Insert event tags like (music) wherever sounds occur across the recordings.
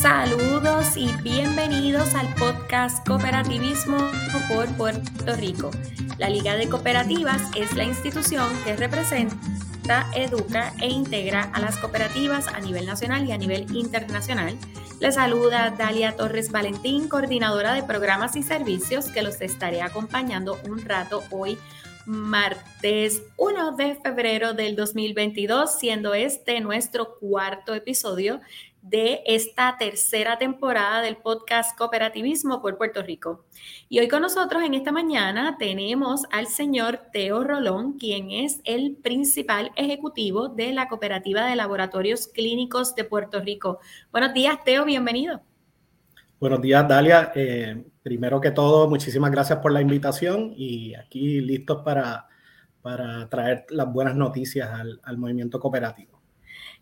Saludos y bienvenidos al podcast Cooperativismo por Puerto Rico. La Liga de Cooperativas es la institución que representa, educa e integra a las cooperativas a nivel nacional y a nivel internacional. Les saluda Dalia Torres Valentín, coordinadora de programas y servicios, que los estaré acompañando un rato hoy martes 1 de febrero del 2022, siendo este nuestro cuarto episodio de esta tercera temporada del podcast Cooperativismo por Puerto Rico. Y hoy con nosotros en esta mañana tenemos al señor Teo Rolón, quien es el principal ejecutivo de la Cooperativa de Laboratorios Clínicos de Puerto Rico. Buenos días, Teo, bienvenido. Buenos días, Dalia. Eh, primero que todo, muchísimas gracias por la invitación y aquí listos para, para traer las buenas noticias al, al movimiento cooperativo.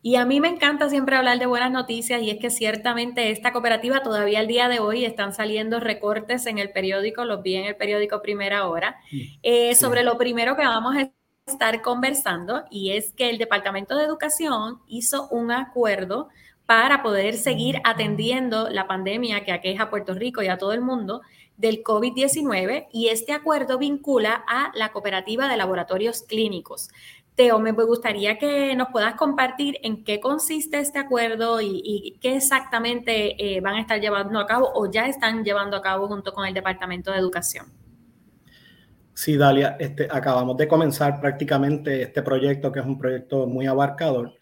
Y a mí me encanta siempre hablar de buenas noticias y es que ciertamente esta cooperativa todavía al día de hoy están saliendo recortes en el periódico, los vi en el periódico Primera Hora, eh, sobre lo primero que vamos a estar conversando y es que el Departamento de Educación hizo un acuerdo para poder seguir atendiendo la pandemia que aqueja a Puerto Rico y a todo el mundo del COVID-19 y este acuerdo vincula a la cooperativa de laboratorios clínicos. Teo, me gustaría que nos puedas compartir en qué consiste este acuerdo y, qué exactamente eh, van a estar llevando a cabo o ya están llevando a cabo junto con el Departamento de Educación. Sí, Dalia, este, acabamos de comenzar prácticamente este proyecto, que es un proyecto muy abarcador,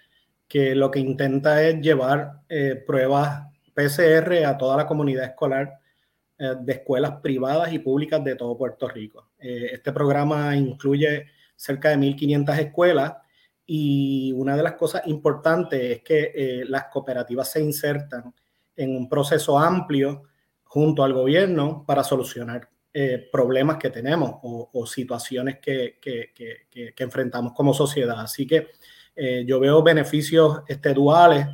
que lo que intenta es llevar eh, pruebas PCR a toda la comunidad escolar eh, de escuelas privadas y públicas de todo Puerto Rico. este programa incluye cerca de 1.500 escuelas y una de las cosas importantes es que eh, las cooperativas se insertan en un proceso amplio junto al gobierno para solucionar eh, problemas que tenemos o, situaciones que, que, que, enfrentamos como sociedad. Así que eh, yo veo beneficios este, duales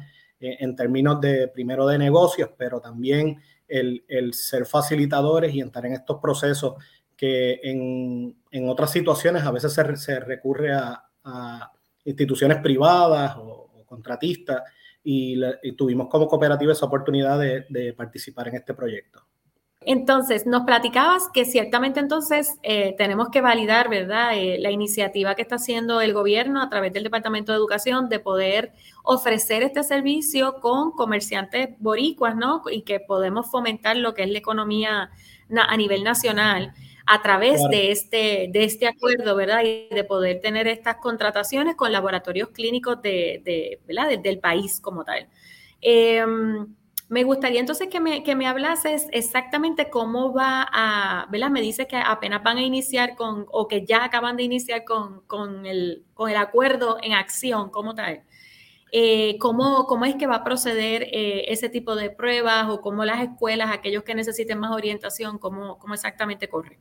en términos de, primero, de negocios, pero también el, el ser facilitadores y entrar en estos procesos que en, en otras situaciones a veces se, se recurre a, a, instituciones privadas o, contratistas y, tuvimos como cooperativa esa oportunidad de, de, participar en este proyecto. Entonces, nos platicabas que ciertamente entonces eh, tenemos que validar, ¿verdad?, eh, la iniciativa que está haciendo el gobierno a través del Departamento de Educación de poder ofrecer este servicio con comerciantes boricuas, ¿no? Y que podemos fomentar lo que es la economía a nivel nacional a través de, este, de este acuerdo, ¿verdad? Y de poder tener estas contrataciones con laboratorios clínicos de, ¿verdad? del país como tal. Em, me gustaría entonces que me, que me hablases exactamente cómo va a, ¿verdad? Me dice que apenas van a iniciar con, o que ya acaban de iniciar con, con, el, con el acuerdo en acción como tal. Eh, ¿cómo, ¿cómo, es que va a proceder eh, ese tipo de pruebas o cómo las escuelas, aquellos que necesiten más orientación, cómo, cómo exactamente corre?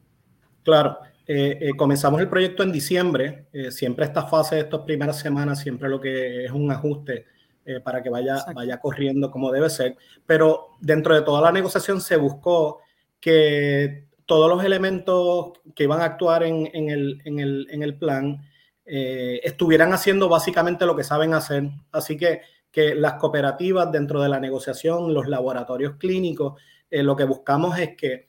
Claro, eh, eh, comenzamos el proyecto en diciembre. Eh, siempre esta fase de estas primeras semanas, siempre lo que es un ajuste para que vaya, vaya corriendo como debe ser. Pero dentro de toda la negociación se buscó que todos los elementos que iban a actuar en, en, el, en, el, en el, plan estuvieran haciendo básicamente lo que saben hacer. Así que, que las cooperativas dentro de la negociación, los laboratorios clínicos, lo que buscamos es que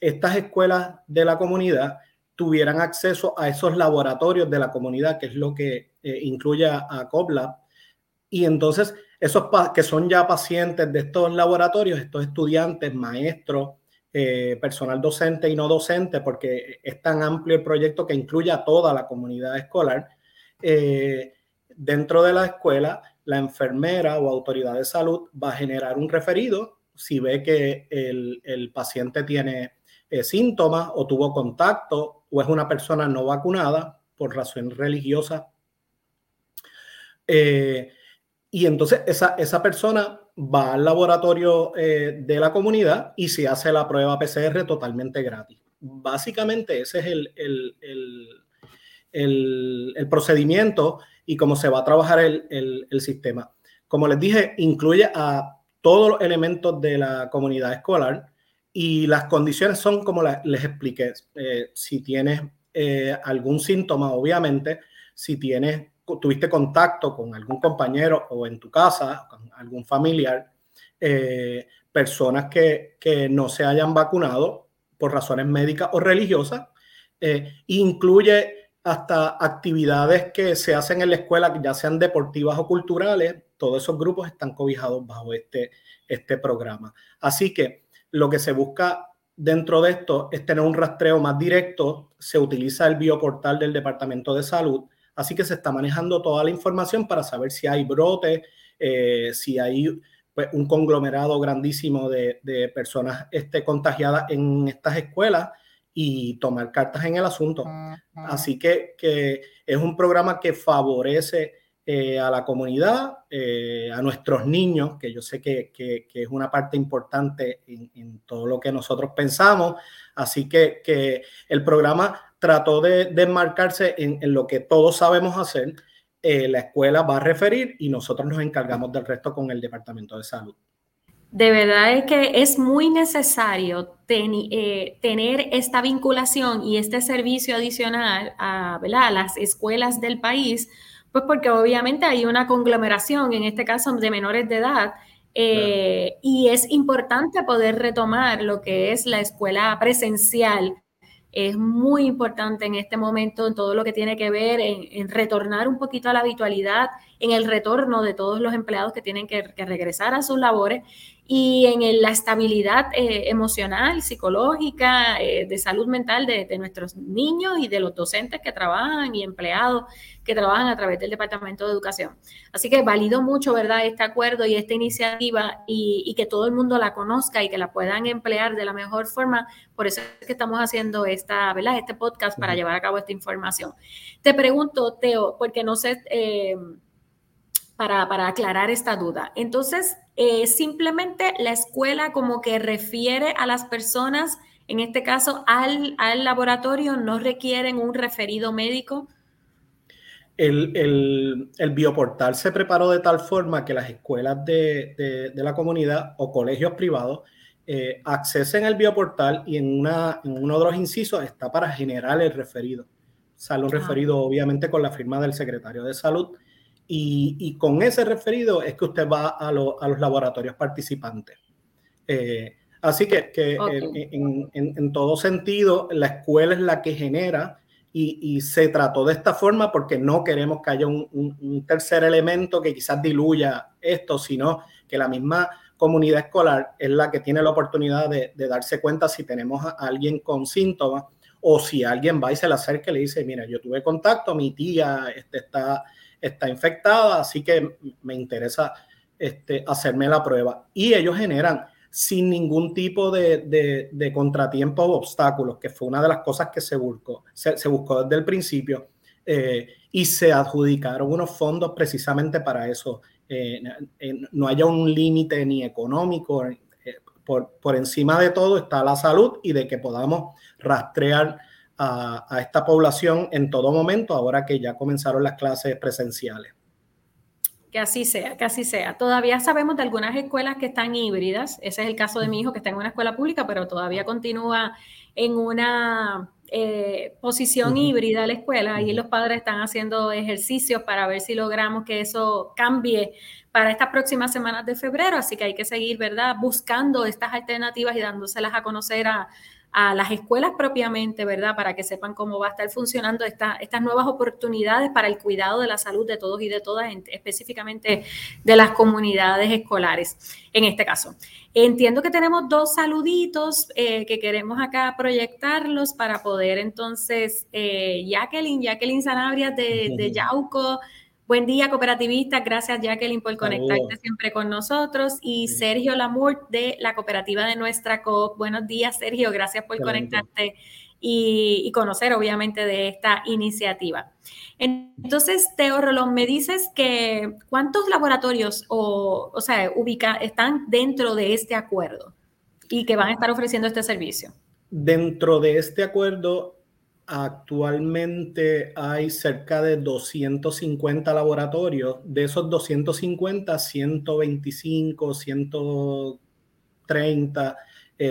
estas escuelas de la comunidad tuvieran acceso a esos laboratorios de la comunidad, que es lo que eh, incluye a, COPLAB. Y entonces, esos que son ya pacientes de estos laboratorios, estos estudiantes, maestros, eh, personal docente y no docente, porque es tan amplio el proyecto que incluye a toda la comunidad escolar, eh, dentro de la escuela, la enfermera o autoridad de salud va a generar un referido si ve que el, paciente tiene eh, síntomas o tuvo contacto o es una persona no vacunada por razón religiosa. Eh, y entonces esa, esa, persona va al laboratorio eh, de la comunidad y se hace la prueba PCR totalmente gratis. Básicamente ese es el, el, procedimiento y cómo se va a trabajar el, sistema. Como les dije, incluye a todos los elementos de la comunidad escolar y las condiciones son como les expliqué. Eh, si tienes eh, algún síntoma, obviamente, si tienes, tuviste contacto con algún compañero o en tu casa, con algún familiar, personas que, que, no se hayan vacunado por razones médicas o religiosas. incluye hasta actividades que se hacen en la escuela, ya sean deportivas o culturales, todos esos grupos están cobijados bajo este, este programa. Así que lo que se busca dentro de esto es tener un rastreo más directo, se utiliza el bioportal del Departamento de Salud, así que se está manejando toda la información para saber si hay brotes, eh, si hay pues, un conglomerado grandísimo de, de personas este, contagiadas en estas escuelas y tomar cartas en el asunto. Así que, que es un programa que favorece eh, a la comunidad, eh, a nuestros niños, que yo sé que, que, es una parte importante en, en, todo lo que nosotros pensamos. Así que, que el programa trató de, de enmarcarse en, en, lo que todos sabemos hacer. Eh, la escuela va a referir y nosotros nos encargamos del resto con el Departamento de Salud de verdad es que es muy necesario eh, tener esta vinculación y este servicio adicional a, las escuelas del país, pues porque obviamente hay una conglomeración, en este caso de menores de edad, eh, y es importante poder retomar lo que es la escuela presencial. Es muy importante en este momento en todo lo que tiene que ver en retornar un poquito a la habitualidad, en el retorno de todos los empleados que tienen que, regresar a sus labores y en la estabilidad eh, emocional, psicológica, eh, de salud mental de, nuestros niños y de los docentes que trabajan y empleados que trabajan a través del Departamento de Educación. Así que valido mucho, ¿verdad?, este acuerdo y esta iniciativa y, que todo el mundo la conozca y que la puedan emplear de la mejor forma. Por eso es que estamos haciendo esta, ¿verdad?, este podcast para llevar a cabo esta información. Te pregunto, Teo, porque no sé... Eh, para, aclarar esta duda. Entonces, eh, simplemente la escuela como que refiere a las personas, en este caso al, al laboratorio, no requieren un referido médico. El, el, bioportal se preparó de tal forma que las escuelas de, de, la comunidad o colegios privados eh, accesen el bioportal y en, una, en uno de los incisos está para generar el referido. Sale un ah. referido obviamente con la firma del secretario de salud y, con ese referido es que usted va a, los laboratorios participantes. Eh, así que, en, todo sentido, la escuela es la que genera y, se trató de esta forma porque no queremos que haya un, tercer elemento que quizás diluya esto, sino que la misma comunidad escolar es la que tiene la oportunidad de, darse cuenta si tenemos a alguien con síntomas o si alguien va y se le acerca y le dice, mira, yo tuve contacto, mi tía este, está está infectada, así que me interesa este, hacerme la prueba. Y ellos generan sin ningún tipo de, de, contratiempo o obstáculos, que fue una de las cosas que se buscó, se, buscó desde el principio, eh, y se adjudicaron unos fondos precisamente para eso. Eh, no haya un límite ni económico, eh, por, por encima de todo está la salud y de que podamos rastrear a, esta población en todo momento, ahora que ya comenzaron las clases presenciales. Que así sea, que así sea. Todavía sabemos de algunas escuelas que están híbridas. Ese es el caso de mi hijo que está en una escuela pública, pero todavía continúa en una eh, posición híbrida la escuela. y los padres están haciendo ejercicios para ver si logramos que eso cambie para estas próximas semanas de febrero. Así que hay que seguir, ¿verdad? Buscando estas alternativas y dándoselas a conocer a, a las escuelas propiamente, ¿verdad? Para que sepan cómo va a estar funcionando esta, estas nuevas oportunidades para el cuidado de la salud de todos y de todas, específicamente de las comunidades escolares, en este caso. Entiendo que tenemos dos saluditos eh, que queremos acá proyectarlos para poder entonces, eh, Jacqueline, Jacqueline Sanabria de, de Yauco, Buen día, cooperativistas. Gracias, Jacqueline, por conectarte siempre con nosotros. Y Sergio Lamour de la cooperativa de nuestra COP. Buenos días, Sergio. Gracias por conectarte y, conocer, obviamente, de esta iniciativa. Entonces, Teo Rolón, me dices que cuántos laboratorios o, o sea, ubica, están dentro de este acuerdo y que van a estar ofreciendo este servicio. Dentro de este acuerdo Actualmente hay cerca de 250 laboratorios. De esos 250, 125, 130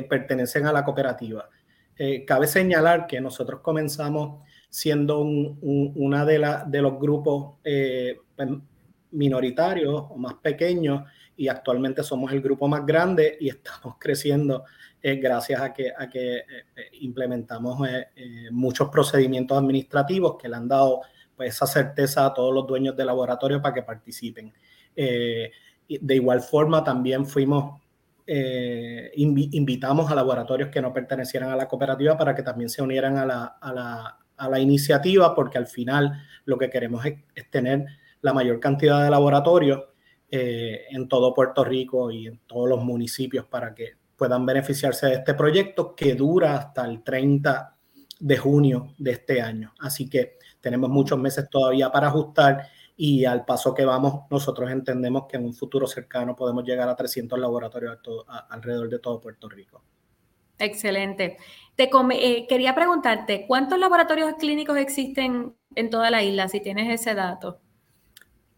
pertenecen a la cooperativa. Eh, cabe señalar que nosotros comenzamos siendo una de, de los grupos eh, pues, minoritarios o más pequeños y actualmente somos el grupo más grande y estamos (laughs) creciendo eh, gracias a que, a que implementamos muchos procedimientos administrativos que le han dado pues, esa certeza a todos los dueños de laboratorio para que participen. de igual forma, también fuimos eh, invitamos a laboratorios que no pertenecieran a la cooperativa para que también se unieran a la, a la, iniciativa, porque al final lo que queremos es, tener la mayor cantidad de laboratorios eh, en todo Puerto Rico y en todos los municipios para que puedan beneficiarse de este proyecto que dura hasta el 30 de junio de este año. Así que tenemos muchos meses todavía para ajustar y al paso que vamos, nosotros entendemos que en un futuro cercano podemos llegar a 300 laboratorios alrededor de todo Puerto Rico. Excelente. Te eh, quería preguntarte, ¿cuántos laboratorios clínicos existen en toda la isla, si tienes ese dato?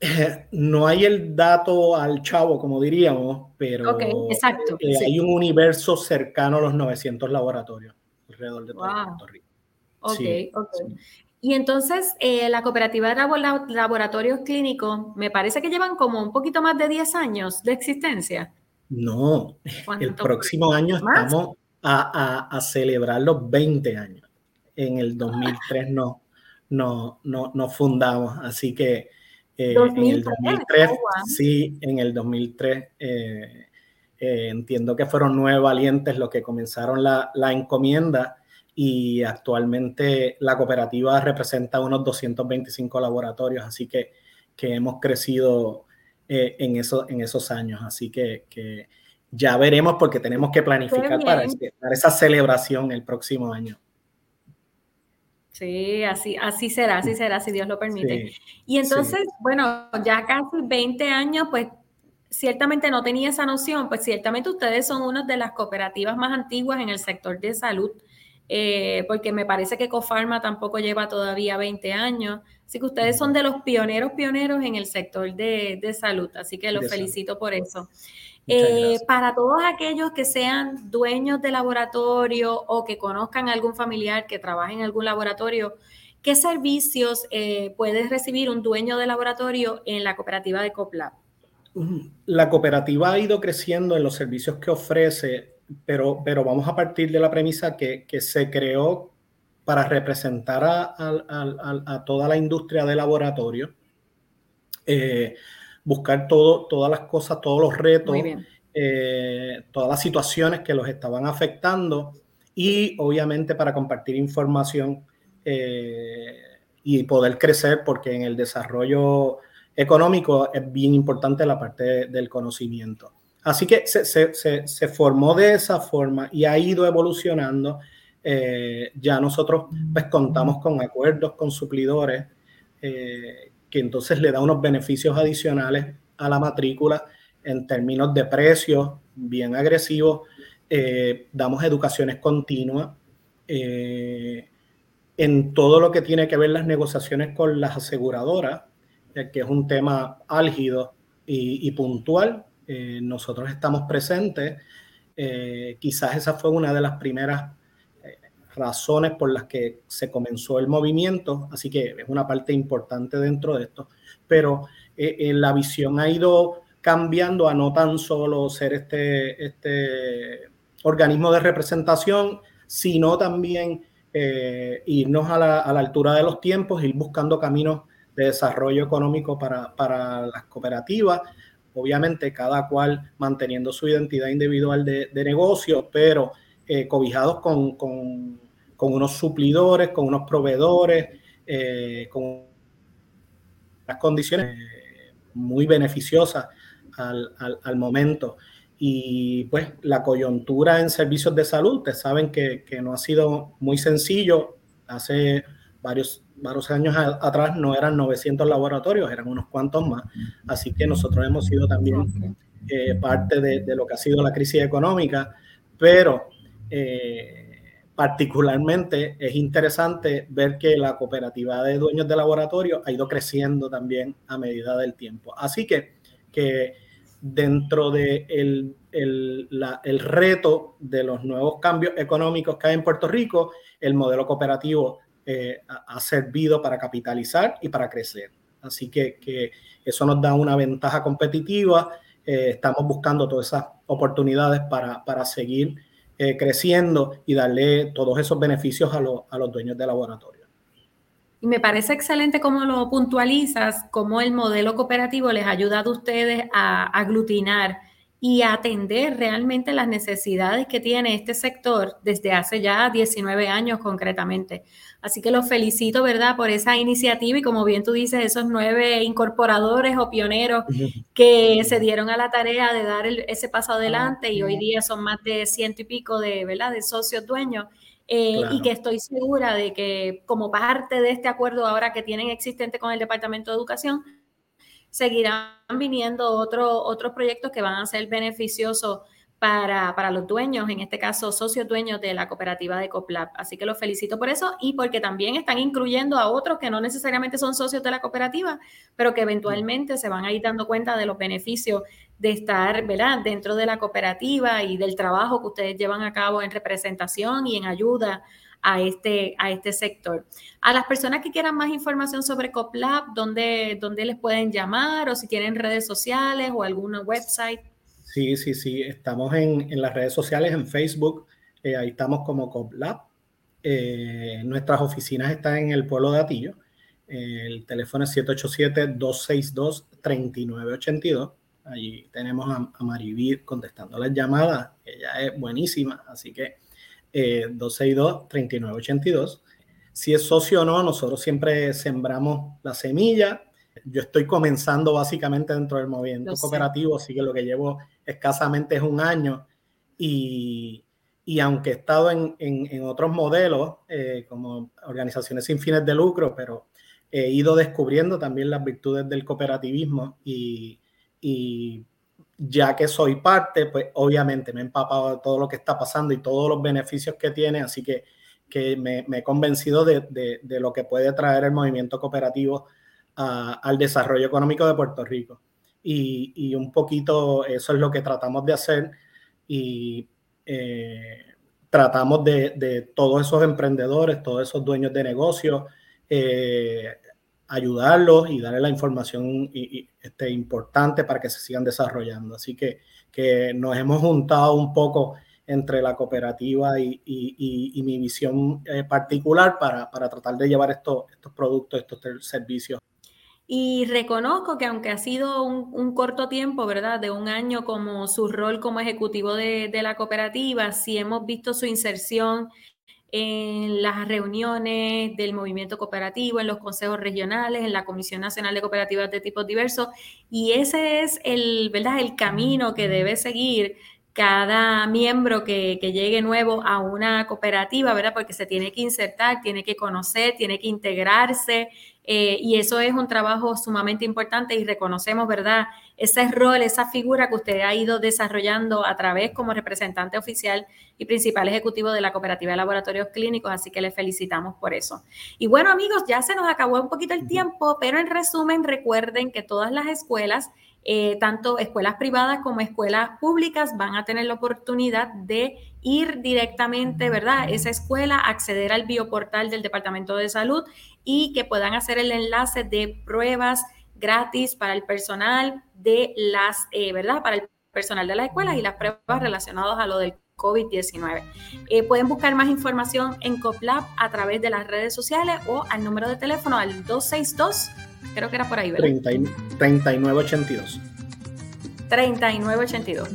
(laughs) no hay el dato al chavo, como diríamos, pero exacto, eh, hay un universo cercano a los 900 laboratorios alrededor de todo Puerto Rico. Ok, ok. Y entonces, eh, la cooperativa de laboratorios clínicos, me parece que llevan como un poquito más de 10 años de existencia. No, el próximo año estamos a, celebrar los 20 años. En el 2003 no, no, no, no fundamos, así que eh, en el 2003, sí, en el 2003 eh, entiendo que fueron nueve valientes los que comenzaron la, la encomienda y actualmente la cooperativa representa unos 225 laboratorios, así que, que hemos crecido eh, en, eso, en esos años, así que, que, ya veremos porque tenemos que planificar para, esa celebración el próximo año. Sí, así, así será, así será, si Dios lo permite. y entonces, bueno, ya casi 20 años, pues ciertamente no tenía esa noción, pues ciertamente ustedes son una de las cooperativas más antiguas en el sector de salud eh, porque me parece que Cofarma tampoco lleva todavía 20 años. Así que ustedes son de los pioneros, pioneros en el sector de, salud, así que los felicito por eso. Eh, para todos aquellos que sean dueños de laboratorio o que conozcan a algún familiar que trabaje en algún laboratorio, ¿qué servicios eh, puede recibir un dueño de laboratorio en la cooperativa de COPLAB? La cooperativa ha ido creciendo en los servicios que ofrece pero, pero vamos a partir de la premisa que, que se creó para representar a, a, toda la industria de laboratorio, eh, buscar todo, todas las cosas, todos los retos, eh, todas las situaciones que los estaban afectando y obviamente para compartir información eh, y poder crecer, porque en el desarrollo económico es bien importante la parte del conocimiento. Así que se, formó de esa forma y ha ido evolucionando. Eh, ya nosotros pues contamos con acuerdos con suplidores eh, que entonces le da unos beneficios adicionales a la matrícula en términos de precios bien agresivos. Eh, damos educaciones continuas en todo lo que tiene que ver las negociaciones con las aseguradoras, que es un tema álgido y puntual eh, nosotros estamos presentes. Eh, quizás esa fue una de las primeras eh, razones por las que se comenzó el movimiento, así que es una parte importante dentro de esto, pero la visión ha ido cambiando a no tan solo ser este, este organismo de representación, sino también irnos a la, a la, altura de los tiempos, ir buscando caminos de desarrollo económico para, para las cooperativas, obviamente cada cual manteniendo su identidad individual de, negocio, pero eh, cobijados con, unos suplidores, con unos proveedores, eh, con las condiciones eh, muy beneficiosas al, momento. Y pues la coyuntura en servicios de salud, ustedes saben que, que no ha sido muy sencillo. Hace varios varios años atrás no eran 900 laboratorios, eran unos cuantos más. Así que nosotros hemos sido también eh, parte de, lo que ha sido la crisis económica, pero particularmente es interesante ver que la cooperativa de dueños de laboratorio ha ido creciendo también a medida del tiempo. Así que, que dentro de el, el reto de los nuevos cambios económicos que hay en Puerto Rico, el modelo cooperativo eh, ha servido para capitalizar y para crecer. Así que, que eso nos da una ventaja competitiva. Eh, estamos buscando todas esas oportunidades para, para seguir eh, creciendo y darle todos esos beneficios a, a los dueños de laboratorio. Y me parece excelente cómo lo puntualizas, cómo el modelo cooperativo les ha ayudado a ustedes a aglutinar y atender realmente las necesidades que tiene este sector desde hace ya 19 años concretamente. Así que los felicito, ¿verdad?, por esa iniciativa y como bien tú dices, esos nueve incorporadores o pioneros que se dieron a la tarea de dar ese paso adelante y hoy día son más de ciento y pico de, ¿verdad?, de socios dueños. Eh, y que estoy segura de que como parte de este acuerdo ahora que tienen existente con el Departamento de Educación, seguirán viniendo otros proyectos que van a ser beneficiosos para, para, los dueños, en este caso socios dueños de la cooperativa de COPLAP. Así que los felicito por eso y porque también están incluyendo a otros que no necesariamente son socios de la cooperativa, pero que eventualmente se van a ir dando cuenta de los beneficios de estar ¿verdad? dentro de la cooperativa y del trabajo que ustedes llevan a cabo en representación y en ayuda a este, a este sector. A las personas que quieran más información sobre COPLAB, ¿dónde, ¿dónde les pueden llamar o si tienen redes sociales o alguna website? Sí, sí, sí, estamos en, en las redes sociales, en Facebook, eh, ahí estamos como COPLAB. Eh, nuestras oficinas están en el pueblo de Atillo. el teléfono es 787-262-3982. Allí tenemos a, a Marivir contestando las llamadas. Ella es buenísima, así que 262-3982. Eh, si es socio o no, nosotros siempre sembramos la semilla. Yo estoy comenzando básicamente dentro del movimiento cooperativo, así que lo que llevo escasamente es un año. Y, y aunque he estado en, en, otros modelos, eh, como organizaciones sin fines de lucro, pero he ido descubriendo también las virtudes del cooperativismo y, y ya que soy parte, pues obviamente me he empapado de todo lo que está pasando y todos los beneficios que tiene, así que, que me, he convencido de, lo que puede traer el movimiento cooperativo al desarrollo económico de Puerto Rico. Y, un poquito eso es lo que tratamos de hacer y eh, tratamos de, todos esos emprendedores, todos esos dueños de negocios, eh, ayudarlos y darle la información este, importante para que se sigan desarrollando. Así que, que nos hemos juntado un poco entre la cooperativa y, y, mi visión eh, particular para, para, tratar de llevar estos, estos productos, estos servicios. Y reconozco que aunque ha sido un, un, corto tiempo, ¿verdad? De un año como su rol como ejecutivo de, de la cooperativa, sí hemos visto su inserción en las reuniones del movimiento cooperativo, en los consejos regionales, en la Comisión Nacional de Cooperativas de tipos diversos. Y ese es el, ¿verdad? el camino que debe seguir cada miembro que, que, llegue nuevo a una cooperativa, ¿verdad? Porque se tiene que insertar, tiene que conocer, tiene que integrarse, eh, y eso es un trabajo sumamente importante y reconocemos, ¿verdad? Ese rol, esa figura que usted ha ido desarrollando a través como representante oficial y principal ejecutivo de la Cooperativa de Laboratorios Clínicos, así que le felicitamos por eso. Y bueno, amigos, ya se nos acabó un poquito el tiempo, pero en resumen, recuerden que todas las escuelas eh, tanto escuelas privadas como escuelas públicas van a tener la oportunidad de ir directamente, ¿verdad? Esa escuela, acceder al bioportal del Departamento de Salud y que puedan hacer el enlace de pruebas gratis para el personal de las, eh, ¿verdad? Para el personal de las escuelas y las pruebas relacionadas a lo del COVID-19. Eh, pueden buscar más información en COPLAB a través de las redes sociales o al número de teléfono al 262 Creo que era por ahí, ¿verdad? 3982. 3982.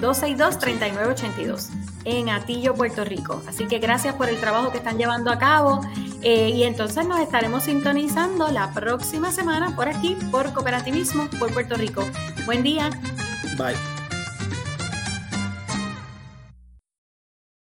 262-3982 en Atillo, Puerto Rico. Así que gracias por el trabajo que están llevando a cabo eh, y entonces nos estaremos sintonizando la próxima semana por aquí, por Cooperativismo por Puerto Rico. Buen día. Bye.